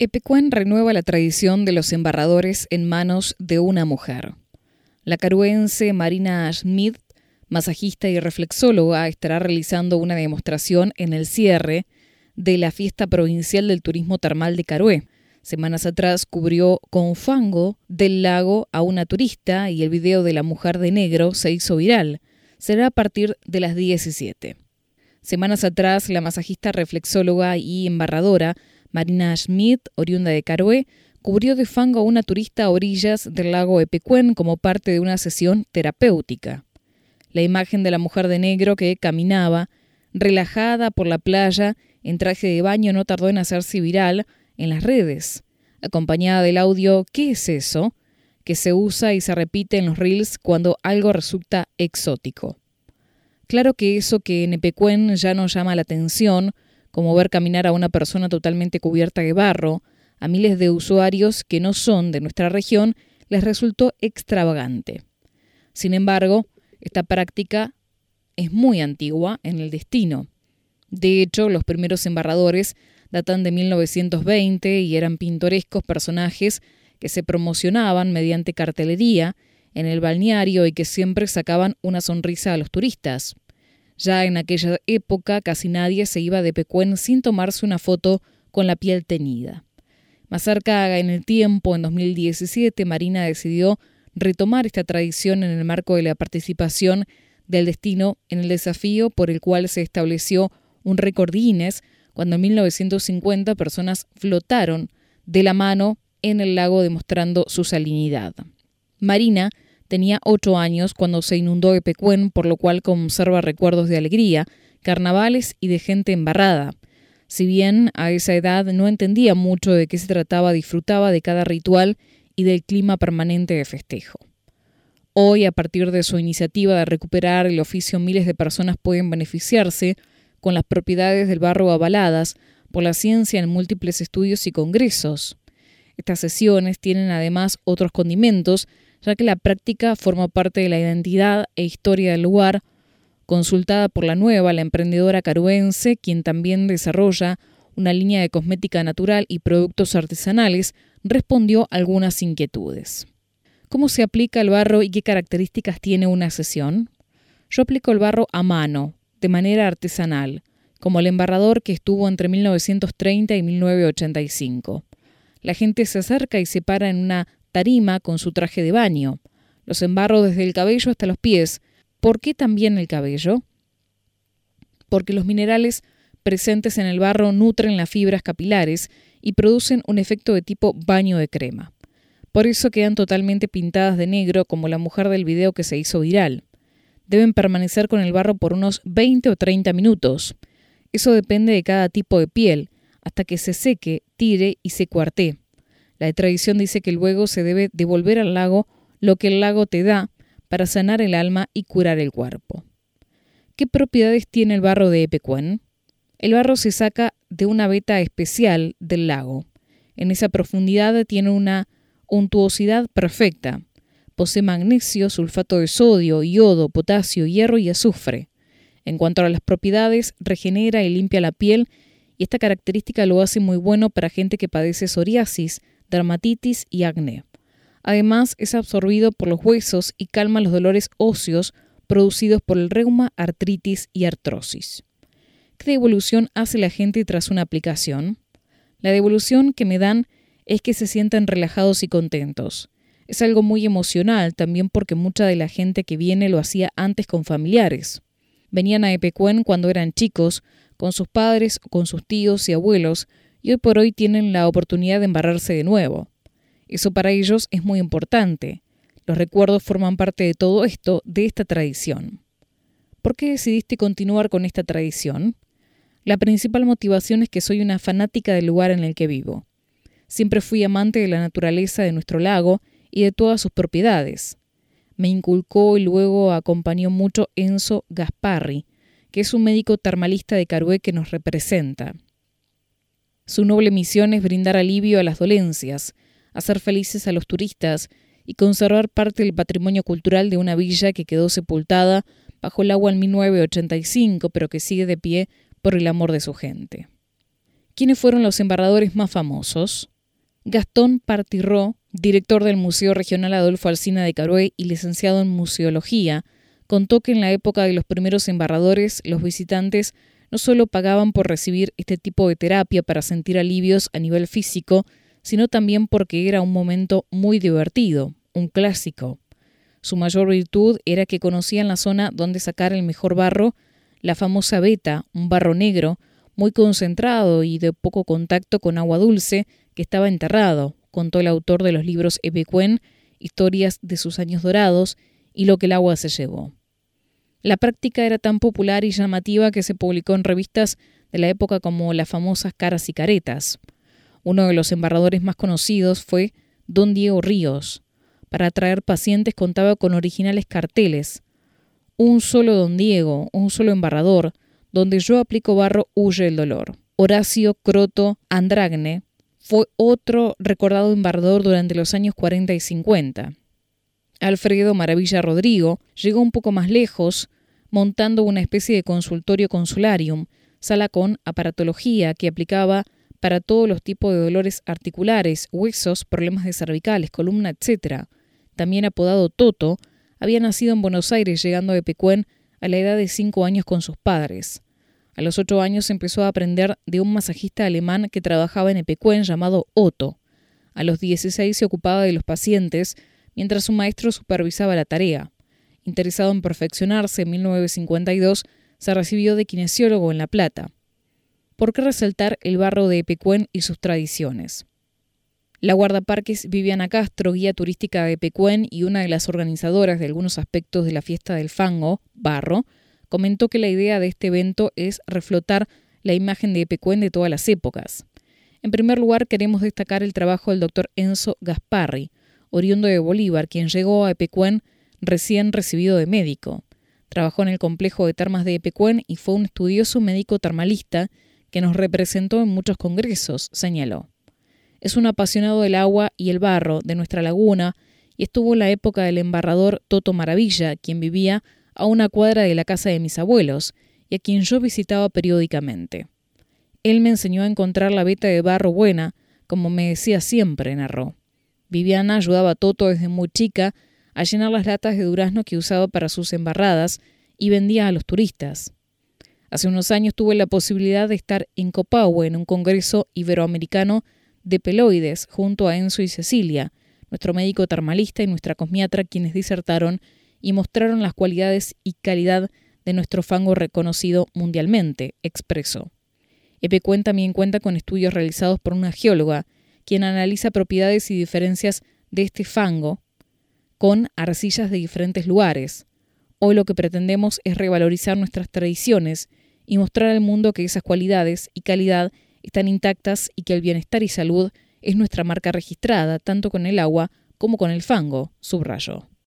Epecuén renueva la tradición de los embarradores en manos de una mujer. La caruense Marina Schmidt, masajista y reflexóloga, estará realizando una demostración en el cierre de la fiesta provincial del turismo termal de Carué. Semanas atrás cubrió con fango del lago a una turista y el video de la mujer de negro se hizo viral. Será a partir de las 17. Semanas atrás, la masajista reflexóloga y embarradora Marina Schmidt, oriunda de Carué, cubrió de fango a una turista a orillas del lago Epecuén como parte de una sesión terapéutica. La imagen de la mujer de negro que caminaba, relajada por la playa, en traje de baño, no tardó en hacerse viral en las redes, acompañada del audio ¿Qué es eso? que se usa y se repite en los reels cuando algo resulta exótico. Claro que eso que en Epecuén ya no llama la atención, como ver caminar a una persona totalmente cubierta de barro, a miles de usuarios que no son de nuestra región, les resultó extravagante. Sin embargo, esta práctica es muy antigua en el destino. De hecho, los primeros embarradores datan de 1920 y eran pintorescos personajes que se promocionaban mediante cartelería en el balneario y que siempre sacaban una sonrisa a los turistas. Ya en aquella época casi nadie se iba de Pecuén sin tomarse una foto con la piel teñida. Más cerca en el tiempo, en 2017, Marina decidió retomar esta tradición en el marco de la participación del destino en el desafío por el cual se estableció un récord Guinness cuando en 1950 personas flotaron de la mano en el lago demostrando su salinidad. Marina Tenía ocho años cuando se inundó Epecuén, por lo cual conserva recuerdos de alegría, carnavales y de gente embarrada. Si bien a esa edad no entendía mucho de qué se trataba, disfrutaba de cada ritual y del clima permanente de festejo. Hoy, a partir de su iniciativa de recuperar el oficio, miles de personas pueden beneficiarse con las propiedades del barro avaladas por la ciencia en múltiples estudios y congresos. Estas sesiones tienen además otros condimentos ya que la práctica forma parte de la identidad e historia del lugar, consultada por la nueva, la emprendedora caruense, quien también desarrolla una línea de cosmética natural y productos artesanales, respondió algunas inquietudes. ¿Cómo se aplica el barro y qué características tiene una sesión? Yo aplico el barro a mano, de manera artesanal, como el embarrador que estuvo entre 1930 y 1985. La gente se acerca y se para en una tarima con su traje de baño. Los embarro desde el cabello hasta los pies. ¿Por qué también el cabello? Porque los minerales presentes en el barro nutren las fibras capilares y producen un efecto de tipo baño de crema. Por eso quedan totalmente pintadas de negro como la mujer del video que se hizo viral. Deben permanecer con el barro por unos 20 o 30 minutos. Eso depende de cada tipo de piel, hasta que se seque, tire y se cuarte. La tradición dice que luego se debe devolver al lago lo que el lago te da para sanar el alma y curar el cuerpo. ¿Qué propiedades tiene el barro de Epecuén? El barro se saca de una veta especial del lago. En esa profundidad tiene una untuosidad perfecta. Posee magnesio, sulfato de sodio, yodo, potasio, hierro y azufre. En cuanto a las propiedades, regenera y limpia la piel y esta característica lo hace muy bueno para gente que padece psoriasis, dermatitis y acné. Además, es absorbido por los huesos y calma los dolores óseos producidos por el reuma, artritis y artrosis. ¿Qué devolución hace la gente tras una aplicación? La devolución que me dan es que se sienten relajados y contentos. Es algo muy emocional también porque mucha de la gente que viene lo hacía antes con familiares. Venían a Epecuén cuando eran chicos, con sus padres o con sus tíos y abuelos, y hoy por hoy tienen la oportunidad de embarrarse de nuevo. Eso para ellos es muy importante. Los recuerdos forman parte de todo esto, de esta tradición. ¿Por qué decidiste continuar con esta tradición? La principal motivación es que soy una fanática del lugar en el que vivo. Siempre fui amante de la naturaleza de nuestro lago y de todas sus propiedades. Me inculcó y luego acompañó mucho Enzo Gasparri, que es un médico termalista de Carué que nos representa. Su noble misión es brindar alivio a las dolencias, hacer felices a los turistas y conservar parte del patrimonio cultural de una villa que quedó sepultada bajo el agua en 1985, pero que sigue de pie por el amor de su gente. ¿Quiénes fueron los embarradores más famosos? Gastón Partiró, director del Museo Regional Adolfo Alsina de Carué y licenciado en Museología, contó que en la época de los primeros embarradores los visitantes no solo pagaban por recibir este tipo de terapia para sentir alivios a nivel físico, sino también porque era un momento muy divertido, un clásico. Su mayor virtud era que conocían la zona donde sacar el mejor barro, la famosa beta, un barro negro, muy concentrado y de poco contacto con agua dulce, que estaba enterrado, contó el autor de los libros Epecuen, Historias de sus años dorados y lo que el agua se llevó. La práctica era tan popular y llamativa que se publicó en revistas de la época como las famosas Caras y Caretas. Uno de los embarradores más conocidos fue Don Diego Ríos. Para atraer pacientes contaba con originales carteles. Un solo Don Diego, un solo embarrador, donde yo aplico barro huye el dolor. Horacio Croto Andragne fue otro recordado embarrador durante los años 40 y 50. Alfredo Maravilla Rodrigo llegó un poco más lejos, montando una especie de consultorio consularium, sala con aparatología que aplicaba para todos los tipos de dolores articulares, huesos, problemas de cervicales, columna, etc. También apodado Toto, había nacido en Buenos Aires llegando de Pecuén a la edad de cinco años con sus padres. A los ocho años empezó a aprender de un masajista alemán que trabajaba en Epecuén llamado Otto. A los 16 se ocupaba de los pacientes, mientras su maestro supervisaba la tarea. Interesado en perfeccionarse, en 1952 se recibió de kinesiólogo en La Plata. ¿Por qué resaltar el barro de Epecuén y sus tradiciones? La guardaparques Viviana Castro, guía turística de Epecuén y una de las organizadoras de algunos aspectos de la fiesta del fango, barro, comentó que la idea de este evento es reflotar la imagen de Epecuén de todas las épocas. En primer lugar, queremos destacar el trabajo del doctor Enzo Gasparri, oriundo de Bolívar, quien llegó a Epecuén recién recibido de médico. Trabajó en el complejo de termas de Epecuén y fue un estudioso médico termalista que nos representó en muchos congresos, señaló. Es un apasionado del agua y el barro de nuestra laguna y estuvo en la época del embarrador Toto Maravilla, quien vivía a una cuadra de la casa de mis abuelos y a quien yo visitaba periódicamente. Él me enseñó a encontrar la veta de barro buena, como me decía siempre, narró. Viviana ayudaba a Toto desde muy chica a llenar las latas de durazno que usaba para sus embarradas y vendía a los turistas. Hace unos años tuve la posibilidad de estar en Copahue en un congreso iberoamericano de peloides junto a Enzo y Cecilia, nuestro médico termalista y nuestra cosmiatra, quienes disertaron y mostraron las cualidades y calidad de nuestro fango reconocido mundialmente, expresó. Epecuen también cuenta con estudios realizados por una geóloga, quien analiza propiedades y diferencias de este fango con arcillas de diferentes lugares. Hoy lo que pretendemos es revalorizar nuestras tradiciones y mostrar al mundo que esas cualidades y calidad están intactas y que el bienestar y salud es nuestra marca registrada tanto con el agua como con el fango, subrayó.